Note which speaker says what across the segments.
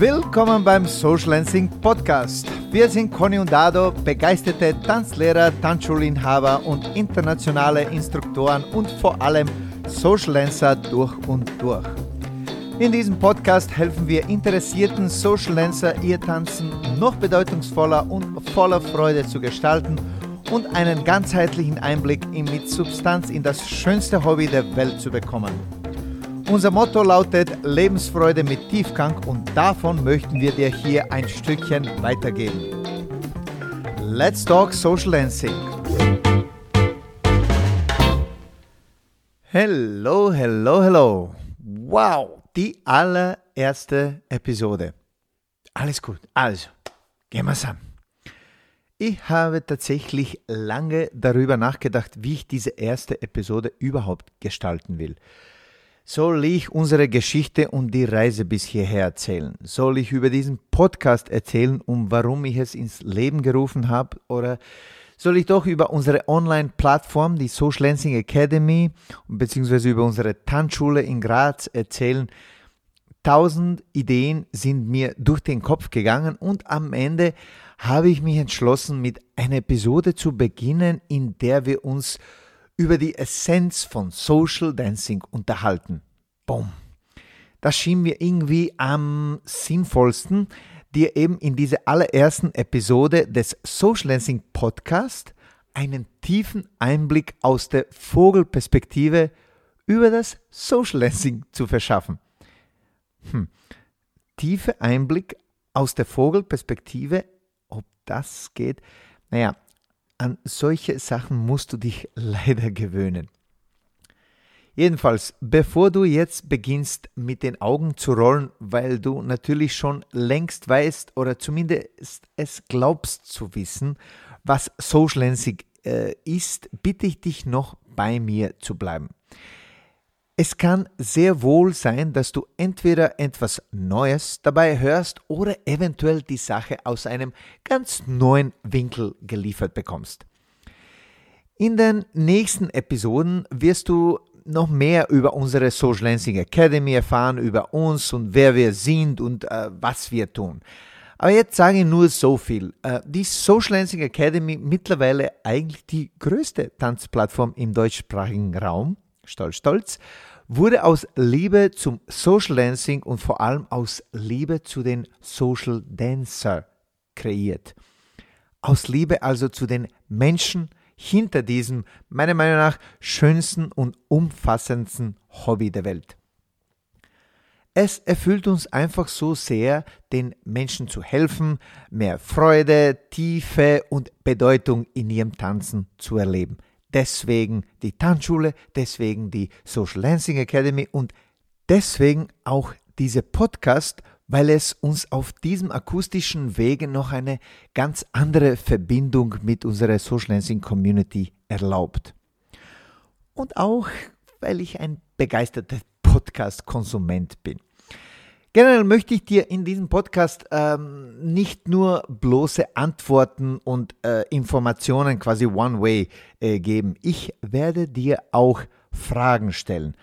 Speaker 1: Willkommen beim Social Dancing Podcast. Wir sind Conny und Dado, begeisterte Tanzlehrer, Tanzschulinhaber und internationale Instruktoren und vor allem Social Dancer durch und durch. In diesem Podcast helfen wir interessierten Social Dancer, ihr Tanzen noch bedeutungsvoller und voller Freude zu gestalten und einen ganzheitlichen Einblick mit Substanz in das schönste Hobby der Welt zu bekommen. Unser Motto lautet Lebensfreude mit Tiefgang und davon möchten wir dir hier ein Stückchen weitergeben. Let's talk Social Dancing. Hello, hello, hello. Wow, die allererste Episode. Alles gut. Also, gehen wir's an. Ich habe tatsächlich lange darüber nachgedacht, wie ich diese erste Episode überhaupt gestalten will. Soll ich unsere Geschichte und die Reise bis hierher erzählen? Soll ich über diesen Podcast erzählen, um warum ich es ins Leben gerufen habe? Oder soll ich doch über unsere Online-Plattform, die Social Lancing Academy, beziehungsweise über unsere Tanzschule in Graz erzählen? Tausend Ideen sind mir durch den Kopf gegangen und am Ende habe ich mich entschlossen, mit einer Episode zu beginnen, in der wir uns über die Essenz von Social Dancing unterhalten. Boom. Das schien mir irgendwie am sinnvollsten, dir eben in dieser allerersten Episode des Social Dancing Podcast einen tiefen Einblick aus der Vogelperspektive über das Social Dancing zu verschaffen. Hm. Tiefe Einblick aus der Vogelperspektive, ob das geht? Naja, an solche Sachen musst du dich leider gewöhnen. Jedenfalls, bevor du jetzt beginnst mit den Augen zu rollen, weil du natürlich schon längst weißt oder zumindest es glaubst zu wissen, was Social Lensing äh, ist, bitte ich dich noch bei mir zu bleiben. Es kann sehr wohl sein, dass du entweder etwas Neues dabei hörst oder eventuell die Sache aus einem ganz neuen Winkel geliefert bekommst. In den nächsten Episoden wirst du noch mehr über unsere Social Lancing Academy erfahren, über uns und wer wir sind und äh, was wir tun. Aber jetzt sage ich nur so viel. Äh, die Social Lancing Academy, mittlerweile eigentlich die größte Tanzplattform im deutschsprachigen Raum, stolz, stolz, wurde aus Liebe zum Social Dancing und vor allem aus Liebe zu den Social Dancer kreiert. Aus Liebe also zu den Menschen hinter diesem, meiner Meinung nach, schönsten und umfassendsten Hobby der Welt. Es erfüllt uns einfach so sehr, den Menschen zu helfen, mehr Freude, Tiefe und Bedeutung in ihrem Tanzen zu erleben deswegen die Tanzschule, deswegen die Social Dancing Academy und deswegen auch diese Podcast, weil es uns auf diesem akustischen Wege noch eine ganz andere Verbindung mit unserer Social Dancing Community erlaubt. Und auch, weil ich ein begeisterter Podcast-Konsument bin. Generell möchte ich dir in diesem Podcast ähm, nicht nur bloße Antworten und äh, Informationen quasi One-Way äh, geben. Ich werde dir auch Fragen stellen.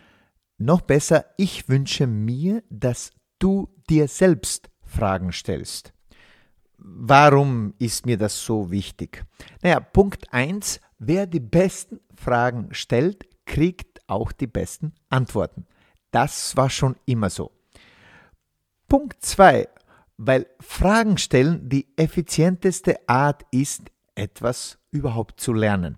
Speaker 1: Noch besser, ich wünsche mir, dass du dir selbst Fragen stellst. Warum ist mir das so wichtig? Naja, Punkt 1, wer die besten Fragen stellt, kriegt auch die besten Antworten. Das war schon immer so. Punkt 2, weil Fragen stellen die effizienteste Art ist, etwas überhaupt zu lernen.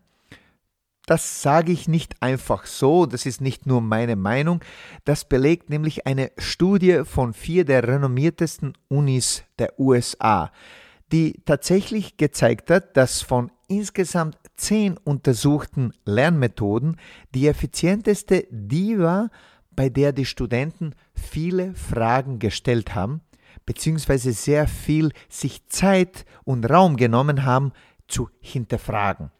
Speaker 1: Das sage ich nicht einfach so, das ist nicht nur meine Meinung, das belegt nämlich eine Studie von vier der renommiertesten Unis der USA, die tatsächlich gezeigt hat, dass von insgesamt zehn untersuchten Lernmethoden die effizienteste die war, bei der die Studenten viele Fragen gestellt haben, beziehungsweise sehr viel sich Zeit und Raum genommen haben, zu hinterfragen.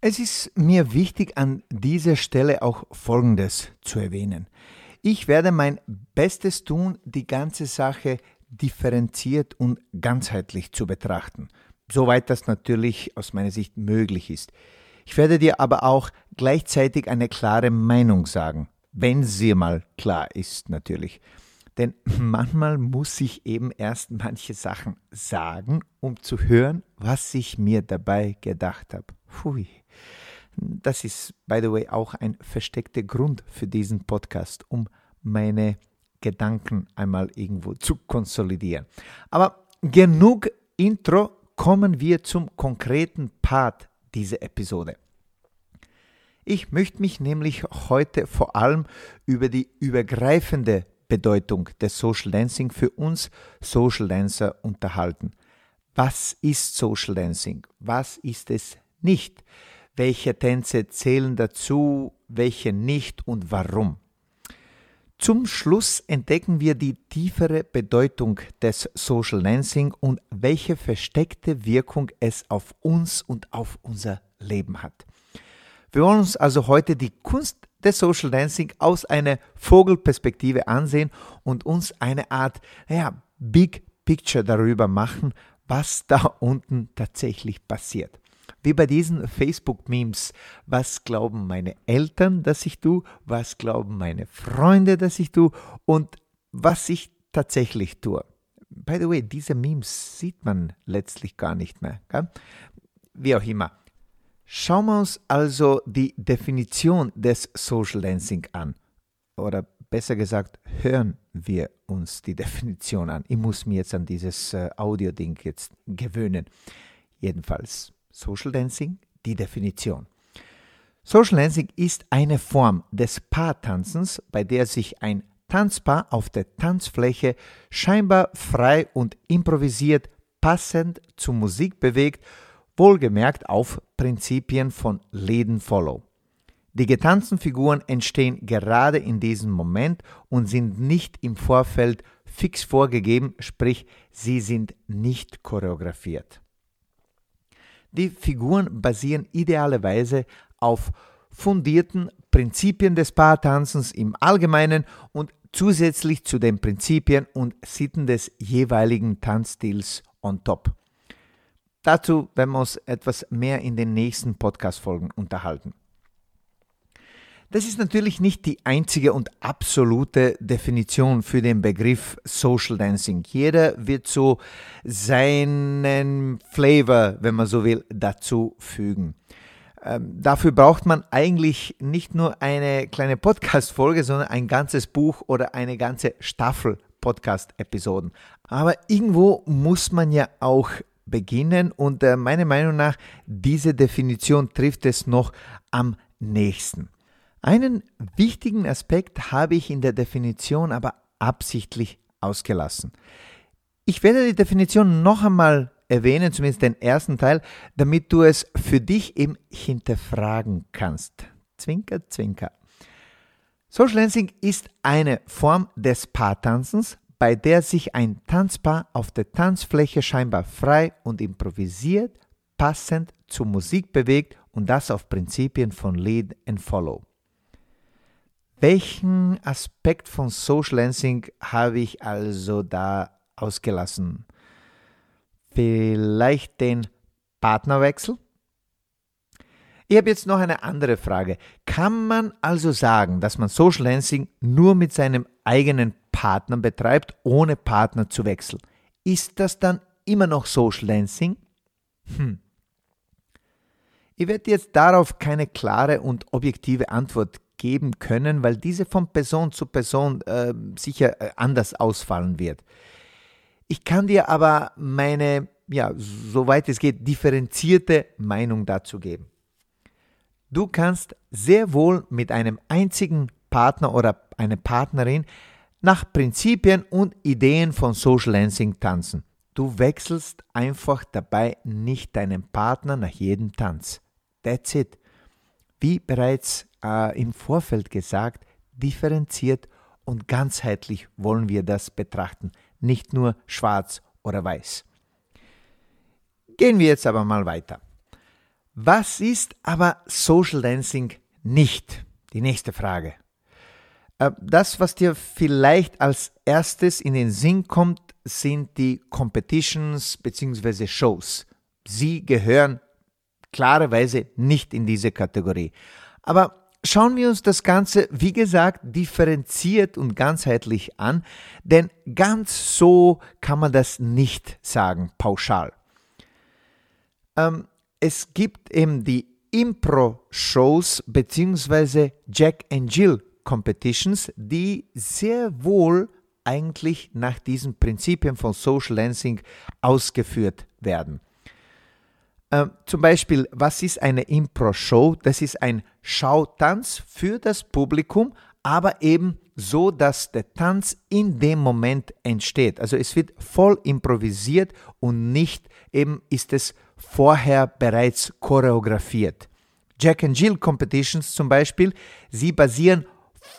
Speaker 1: Es ist mir wichtig, an dieser Stelle auch Folgendes zu erwähnen. Ich werde mein Bestes tun, die ganze Sache differenziert und ganzheitlich zu betrachten, soweit das natürlich aus meiner Sicht möglich ist. Ich werde dir aber auch gleichzeitig eine klare Meinung sagen, wenn sie mal klar ist natürlich. Denn manchmal muss ich eben erst manche Sachen sagen, um zu hören, was ich mir dabei gedacht habe. Pfui. Das ist, by the way, auch ein versteckter Grund für diesen Podcast, um meine Gedanken einmal irgendwo zu konsolidieren. Aber genug Intro, kommen wir zum konkreten Part dieser Episode. Ich möchte mich nämlich heute vor allem über die übergreifende Bedeutung des Social Dancing für uns Social Dancer unterhalten. Was ist Social Dancing? Was ist es nicht? Welche Tänze zählen dazu, welche nicht und warum? Zum Schluss entdecken wir die tiefere Bedeutung des Social Dancing und welche versteckte Wirkung es auf uns und auf unser Leben hat. Wir wollen uns also heute die Kunst des Social Dancing aus einer Vogelperspektive ansehen und uns eine Art ja, Big Picture darüber machen, was da unten tatsächlich passiert. Wie bei diesen Facebook-Memes. Was glauben meine Eltern, dass ich tue? Was glauben meine Freunde, dass ich tue? Und was ich tatsächlich tue. By the way, diese Memes sieht man letztlich gar nicht mehr. Gell? Wie auch immer. Schauen wir uns also die Definition des Social Dancing an. Oder besser gesagt, hören wir uns die Definition an. Ich muss mir jetzt an dieses äh, Audio-Ding jetzt gewöhnen. Jedenfalls, Social Dancing, die Definition. Social Dancing ist eine Form des Paartanzens, bei der sich ein Tanzpaar auf der Tanzfläche scheinbar frei und improvisiert passend zur Musik bewegt wohlgemerkt auf Prinzipien von Lead and Follow. Die getanzten Figuren entstehen gerade in diesem Moment und sind nicht im Vorfeld fix vorgegeben, sprich sie sind nicht choreografiert. Die Figuren basieren idealerweise auf fundierten Prinzipien des Paartanzens im Allgemeinen und zusätzlich zu den Prinzipien und Sitten des jeweiligen Tanzstils on top. Dazu werden wir uns etwas mehr in den nächsten Podcast-Folgen unterhalten. Das ist natürlich nicht die einzige und absolute Definition für den Begriff Social Dancing. Jeder wird so seinen Flavor, wenn man so will, dazu fügen. Ähm, dafür braucht man eigentlich nicht nur eine kleine Podcast-Folge, sondern ein ganzes Buch oder eine ganze Staffel Podcast-Episoden. Aber irgendwo muss man ja auch beginnen und äh, meiner Meinung nach, diese Definition trifft es noch am nächsten. Einen wichtigen Aspekt habe ich in der Definition aber absichtlich ausgelassen. Ich werde die Definition noch einmal erwähnen, zumindest den ersten Teil, damit du es für dich eben hinterfragen kannst. Zwinker, zwinker. Social Dancing ist eine Form des Paartanzens, bei der sich ein Tanzpaar auf der Tanzfläche scheinbar frei und improvisiert, passend zur Musik bewegt und das auf Prinzipien von Lead and Follow. Welchen Aspekt von Social Dancing habe ich also da ausgelassen? Vielleicht den Partnerwechsel? Ich habe jetzt noch eine andere Frage. Kann man also sagen, dass man Social Dancing nur mit seinem eigenen Partner betreibt, ohne Partner zu wechseln. Ist das dann immer noch Social Dancing? Hm. Ich werde jetzt darauf keine klare und objektive Antwort geben können, weil diese von Person zu Person äh, sicher anders ausfallen wird. Ich kann dir aber meine, ja, soweit es geht, differenzierte Meinung dazu geben. Du kannst sehr wohl mit einem einzigen Partner oder einer Partnerin nach Prinzipien und Ideen von Social Dancing tanzen. Du wechselst einfach dabei nicht deinen Partner nach jedem Tanz. That's it. Wie bereits äh, im Vorfeld gesagt, differenziert und ganzheitlich wollen wir das betrachten, nicht nur schwarz oder weiß. Gehen wir jetzt aber mal weiter. Was ist aber Social Dancing nicht? Die nächste Frage. Äh, das, was dir vielleicht als erstes in den Sinn kommt, sind die Competitions bzw. Shows. Sie gehören klarerweise nicht in diese Kategorie. Aber schauen wir uns das Ganze, wie gesagt, differenziert und ganzheitlich an, denn ganz so kann man das nicht sagen, pauschal. Ähm, es gibt eben die Impro-Shows bzw. Jack and Jill Competitions, die sehr wohl eigentlich nach diesen Prinzipien von Social Dancing ausgeführt werden. Ähm, zum Beispiel, was ist eine Impro-Show? Das ist ein Schautanz für das Publikum, aber eben so, dass der Tanz in dem Moment entsteht. Also es wird voll improvisiert und nicht eben ist es vorher bereits choreografiert. Jack and Jill Competitions zum Beispiel, sie basieren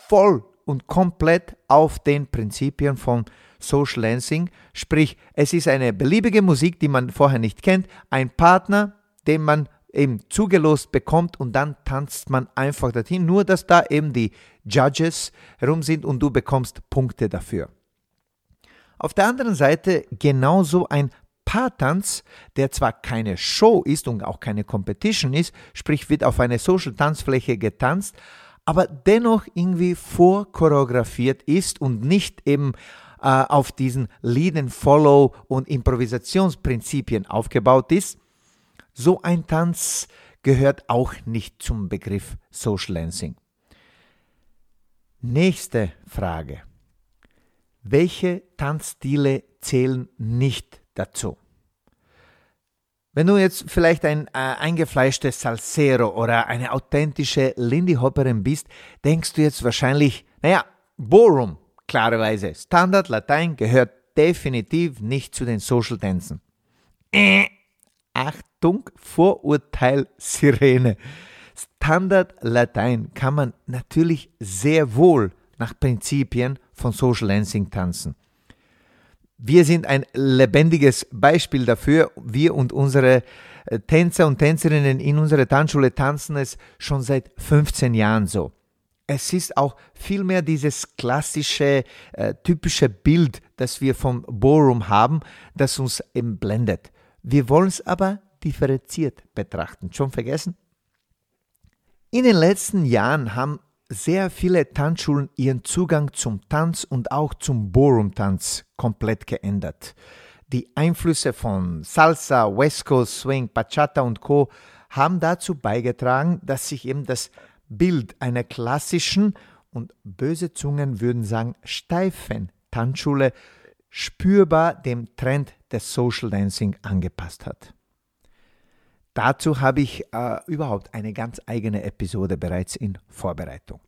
Speaker 1: voll und komplett auf den Prinzipien von Social Dancing, sprich es ist eine beliebige Musik, die man vorher nicht kennt, ein Partner, den man eben zugelost bekommt und dann tanzt man einfach dorthin, nur dass da eben die Judges herum sind und du bekommst Punkte dafür. Auf der anderen Seite genauso ein Paartanz, der zwar keine Show ist und auch keine Competition ist, sprich wird auf eine Social Tanzfläche getanzt, aber dennoch irgendwie vorchoreografiert ist und nicht eben äh, auf diesen Lead and Follow und Improvisationsprinzipien aufgebaut ist, so ein Tanz gehört auch nicht zum Begriff Social Dancing. Nächste Frage. Welche Tanzstile zählen nicht dazu? Wenn du jetzt vielleicht ein äh, eingefleischtes Salsero oder eine authentische Lindy Hopperin bist, denkst du jetzt wahrscheinlich, naja, Ballroom, klarerweise. Standard Latein gehört definitiv nicht zu den Social Tänzen. Äh, Achtung, Vorurteil Sirene. Standard Latein kann man natürlich sehr wohl nach Prinzipien von Social Dancing tanzen. Wir sind ein lebendiges Beispiel dafür. Wir und unsere äh, Tänzer und Tänzerinnen in unserer Tanzschule tanzen es schon seit 15 Jahren so. Es ist auch vielmehr dieses klassische, äh, typische Bild, das wir vom Ballroom haben, das uns eben blendet. Wir wollen es aber differenziert betrachten. Schon vergessen? In den letzten Jahren haben sehr viele Tanzschulen ihren Zugang zum Tanz und auch zum Ballroom-Tanz komplett geändert. Die Einflüsse von Salsa, West Coast Swing, Bachata und Co. haben dazu beigetragen, dass sich eben das Bild einer klassischen und böse Zungen würden sagen steifen Tanzschule spürbar dem Trend des Social Dancing angepasst hat. Dazu habe ich äh, überhaupt eine ganz eigene Episode bereits in Vorbereitung.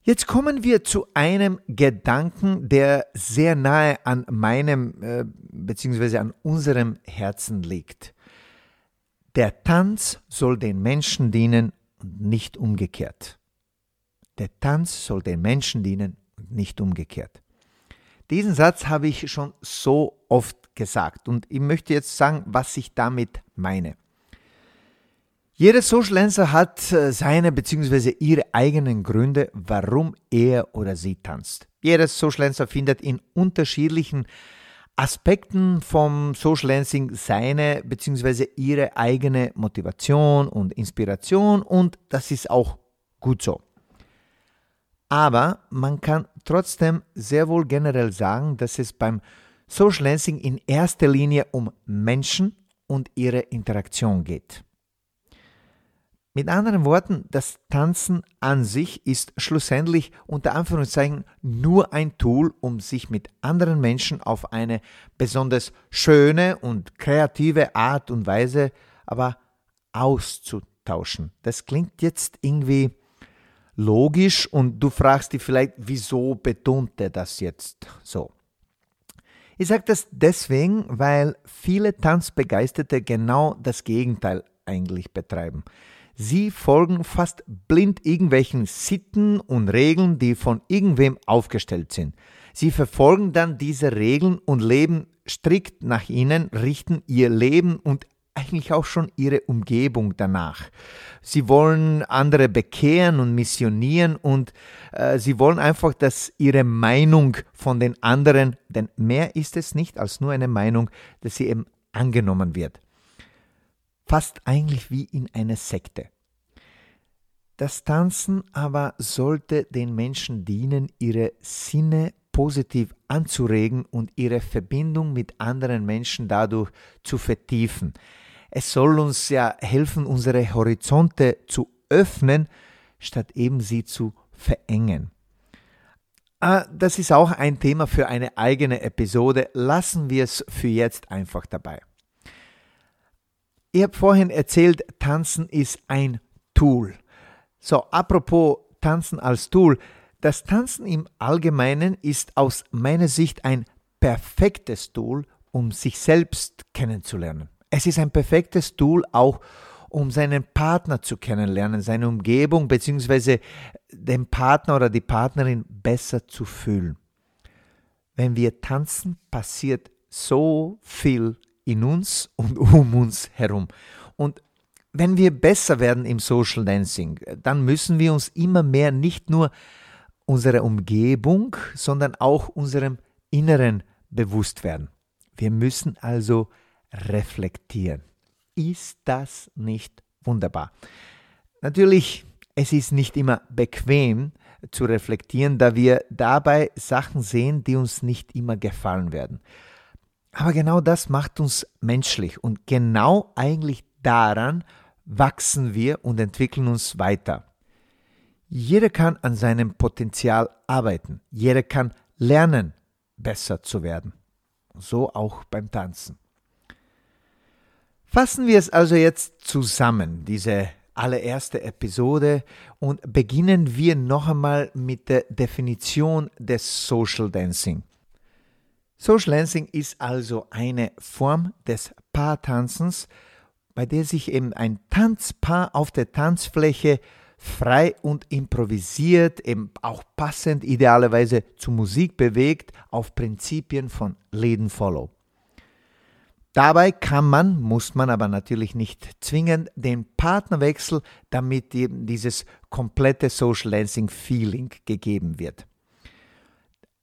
Speaker 1: Jetzt kommen wir zu einem Gedanken, der sehr nahe an meinem äh, bzw. an unserem Herzen liegt. Der Tanz soll den Menschen dienen und nicht umgekehrt. Der Tanz soll den Menschen dienen und nicht umgekehrt. Diesen Satz habe ich schon so oft gesagt. Und ich möchte jetzt sagen, was ich damit meine. Jeder Socialencer hat äh, seine bzw. ihre eigenen Gründe, warum er oder sie tanzt. Jeder Socialencer findet in unterschiedlichen Aspekten vom Social Dancing seine bzw. ihre eigene Motivation und Inspiration und das ist auch gut so. Aber man kann trotzdem sehr wohl generell sagen, dass es beim Social Dancing in erster Linie um Menschen und ihre Interaktion geht. Mit anderen Worten, das Tanzen an sich ist schlussendlich unter Anführungszeichen nur ein Tool, um sich mit anderen Menschen auf eine besonders schöne und kreative Art und Weise aber auszutauschen. Das klingt jetzt irgendwie logisch und du fragst dich vielleicht, wieso betont er das jetzt so? Ich sage das deswegen, weil viele Tanzbegeisterte genau das Gegenteil eigentlich betreiben. Sie folgen fast blind irgendwelchen Sitten und Regeln, die von irgendwem aufgestellt sind. Sie verfolgen dann diese Regeln und leben strikt nach ihnen, richten ihr Leben und eigentlich auch schon ihre Umgebung danach. Sie wollen andere bekehren und missionieren und äh, sie wollen einfach, dass ihre Meinung von den anderen, denn mehr ist es nicht als nur eine Meinung, dass sie eben angenommen wird. Fast eigentlich wie in einer Sekte. Das Tanzen aber sollte den Menschen dienen, ihre Sinne positiv anzuregen und ihre Verbindung mit anderen Menschen dadurch zu vertiefen. Es soll uns ja helfen, unsere Horizonte zu öffnen, statt eben sie zu verengen. Ah, das ist auch ein Thema für eine eigene Episode. Lassen wir es für jetzt einfach dabei. Ich habe vorhin erzählt, Tanzen ist ein Tool. So, apropos Tanzen als Tool. Das Tanzen im Allgemeinen ist aus meiner Sicht ein perfektes Tool, um sich selbst kennenzulernen. Es ist ein perfektes Tool auch, um seinen Partner zu kennenlernen, seine Umgebung bzw. den Partner oder die Partnerin besser zu fühlen. Wenn wir tanzen, passiert so viel in uns und um uns herum. Und wenn wir besser werden im Social Dancing, dann müssen wir uns immer mehr nicht nur unserer Umgebung, sondern auch unserem Inneren bewusst werden. Wir müssen also reflektieren. Ist das nicht wunderbar? Natürlich, es ist nicht immer bequem zu reflektieren, da wir dabei Sachen sehen, die uns nicht immer gefallen werden. Aber genau das macht uns menschlich und genau eigentlich daran wachsen wir und entwickeln uns weiter. Jeder kann an seinem Potenzial arbeiten. Jeder kann lernen, besser zu werden. So auch beim Tanzen. Fassen wir es also jetzt zusammen, diese allererste Episode, und beginnen wir noch einmal mit der Definition des Social Dancing. Social Dancing ist also eine Form des Paartanzens, bei der sich eben ein Tanzpaar auf der Tanzfläche frei und improvisiert, eben auch passend idealerweise zur Musik bewegt, auf Prinzipien von Lead and Follow. Dabei kann man, muss man aber natürlich nicht zwingend den Partnerwechsel, damit eben dieses komplette Social Dancing Feeling gegeben wird.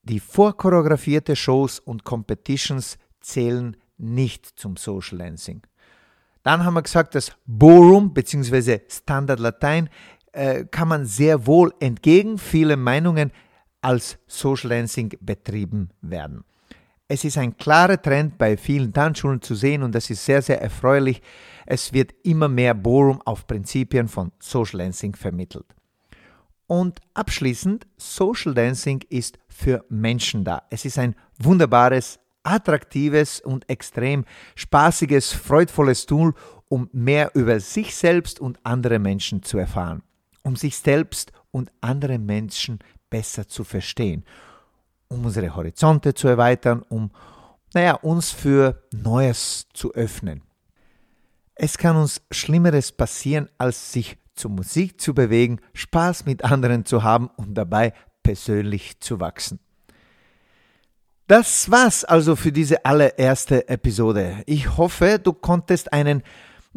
Speaker 1: Die vorchoreografierte Shows und Competitions zählen nicht zum Social Dancing. Dann haben wir gesagt, das Ballroom bzw. Standard Latein äh, kann man sehr wohl entgegen vielen Meinungen als Social Dancing betrieben werden. Es ist ein klarer Trend bei vielen Tanzschulen zu sehen und das ist sehr, sehr erfreulich. Es wird immer mehr Bohrung auf Prinzipien von Social Dancing vermittelt. Und abschließend, Social Dancing ist für Menschen da. Es ist ein wunderbares, attraktives und extrem spaßiges, freudvolles Tool, um mehr über sich selbst und andere Menschen zu erfahren, um sich selbst und andere Menschen besser zu verstehen um unsere Horizonte zu erweitern, um naja, uns für Neues zu öffnen. Es kann uns Schlimmeres passieren, als sich zur Musik zu bewegen, Spaß mit anderen zu haben und dabei persönlich zu wachsen. Das war's also für diese allererste Episode. Ich hoffe, du konntest einen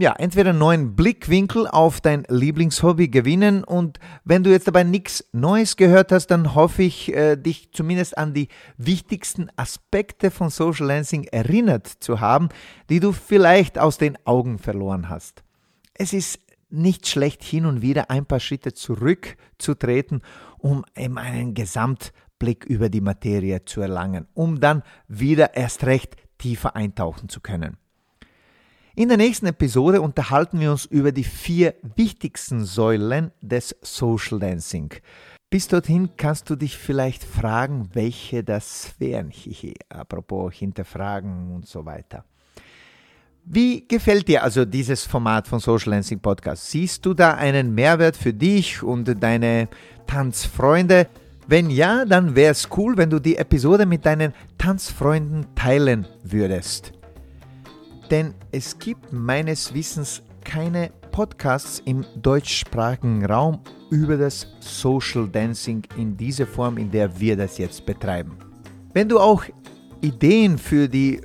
Speaker 1: ja, entweder einen neuen Blickwinkel auf dein Lieblingshobby gewinnen und wenn du jetzt dabei nichts Neues gehört hast, dann hoffe ich, äh, dich zumindest an die wichtigsten Aspekte von Social Lancing erinnert zu haben, die du vielleicht aus den Augen verloren hast. Es ist nicht schlecht, hin und wieder ein paar Schritte zurückzutreten, um eben einen Gesamtblick über die Materie zu erlangen, um dann wieder erst recht tiefer eintauchen zu können. In der nächsten Episode unterhalten wir uns über die vier wichtigsten Säulen des Social Dancing. Bis dorthin kannst du dich vielleicht fragen, welche das wären. Hihi, apropos hinterfragen und so weiter. Wie gefällt dir also dieses Format von Social Dancing Podcast? Siehst du da einen Mehrwert für dich und deine Tanzfreunde? Wenn ja, dann wäre es cool, wenn du die Episode mit deinen Tanzfreunden teilen würdest. Denn es gibt meines Wissens keine Podcasts im deutschsprachigen Raum über das Social Dancing in dieser Form, in der wir das jetzt betreiben. Wenn du auch Ideen für die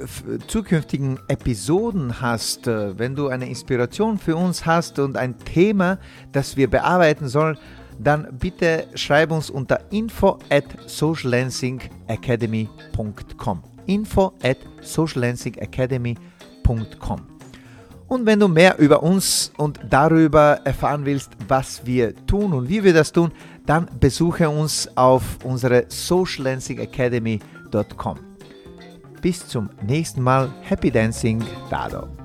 Speaker 1: zukünftigen Episoden hast, äh, wenn du eine Inspiration für uns hast und ein Thema, das wir bearbeiten sollen, dann bitte schreib uns unter info at socialdancingacademy.com info at socialdancingacademy.com www.ecom. Und wenn du mehr über uns und darüber erfahren willst, was wir tun und wie wir das tun, dann besuche uns auf unsere socialdancingacademy.com. Bis zum nächsten Mal. Happy Dancing, Dado.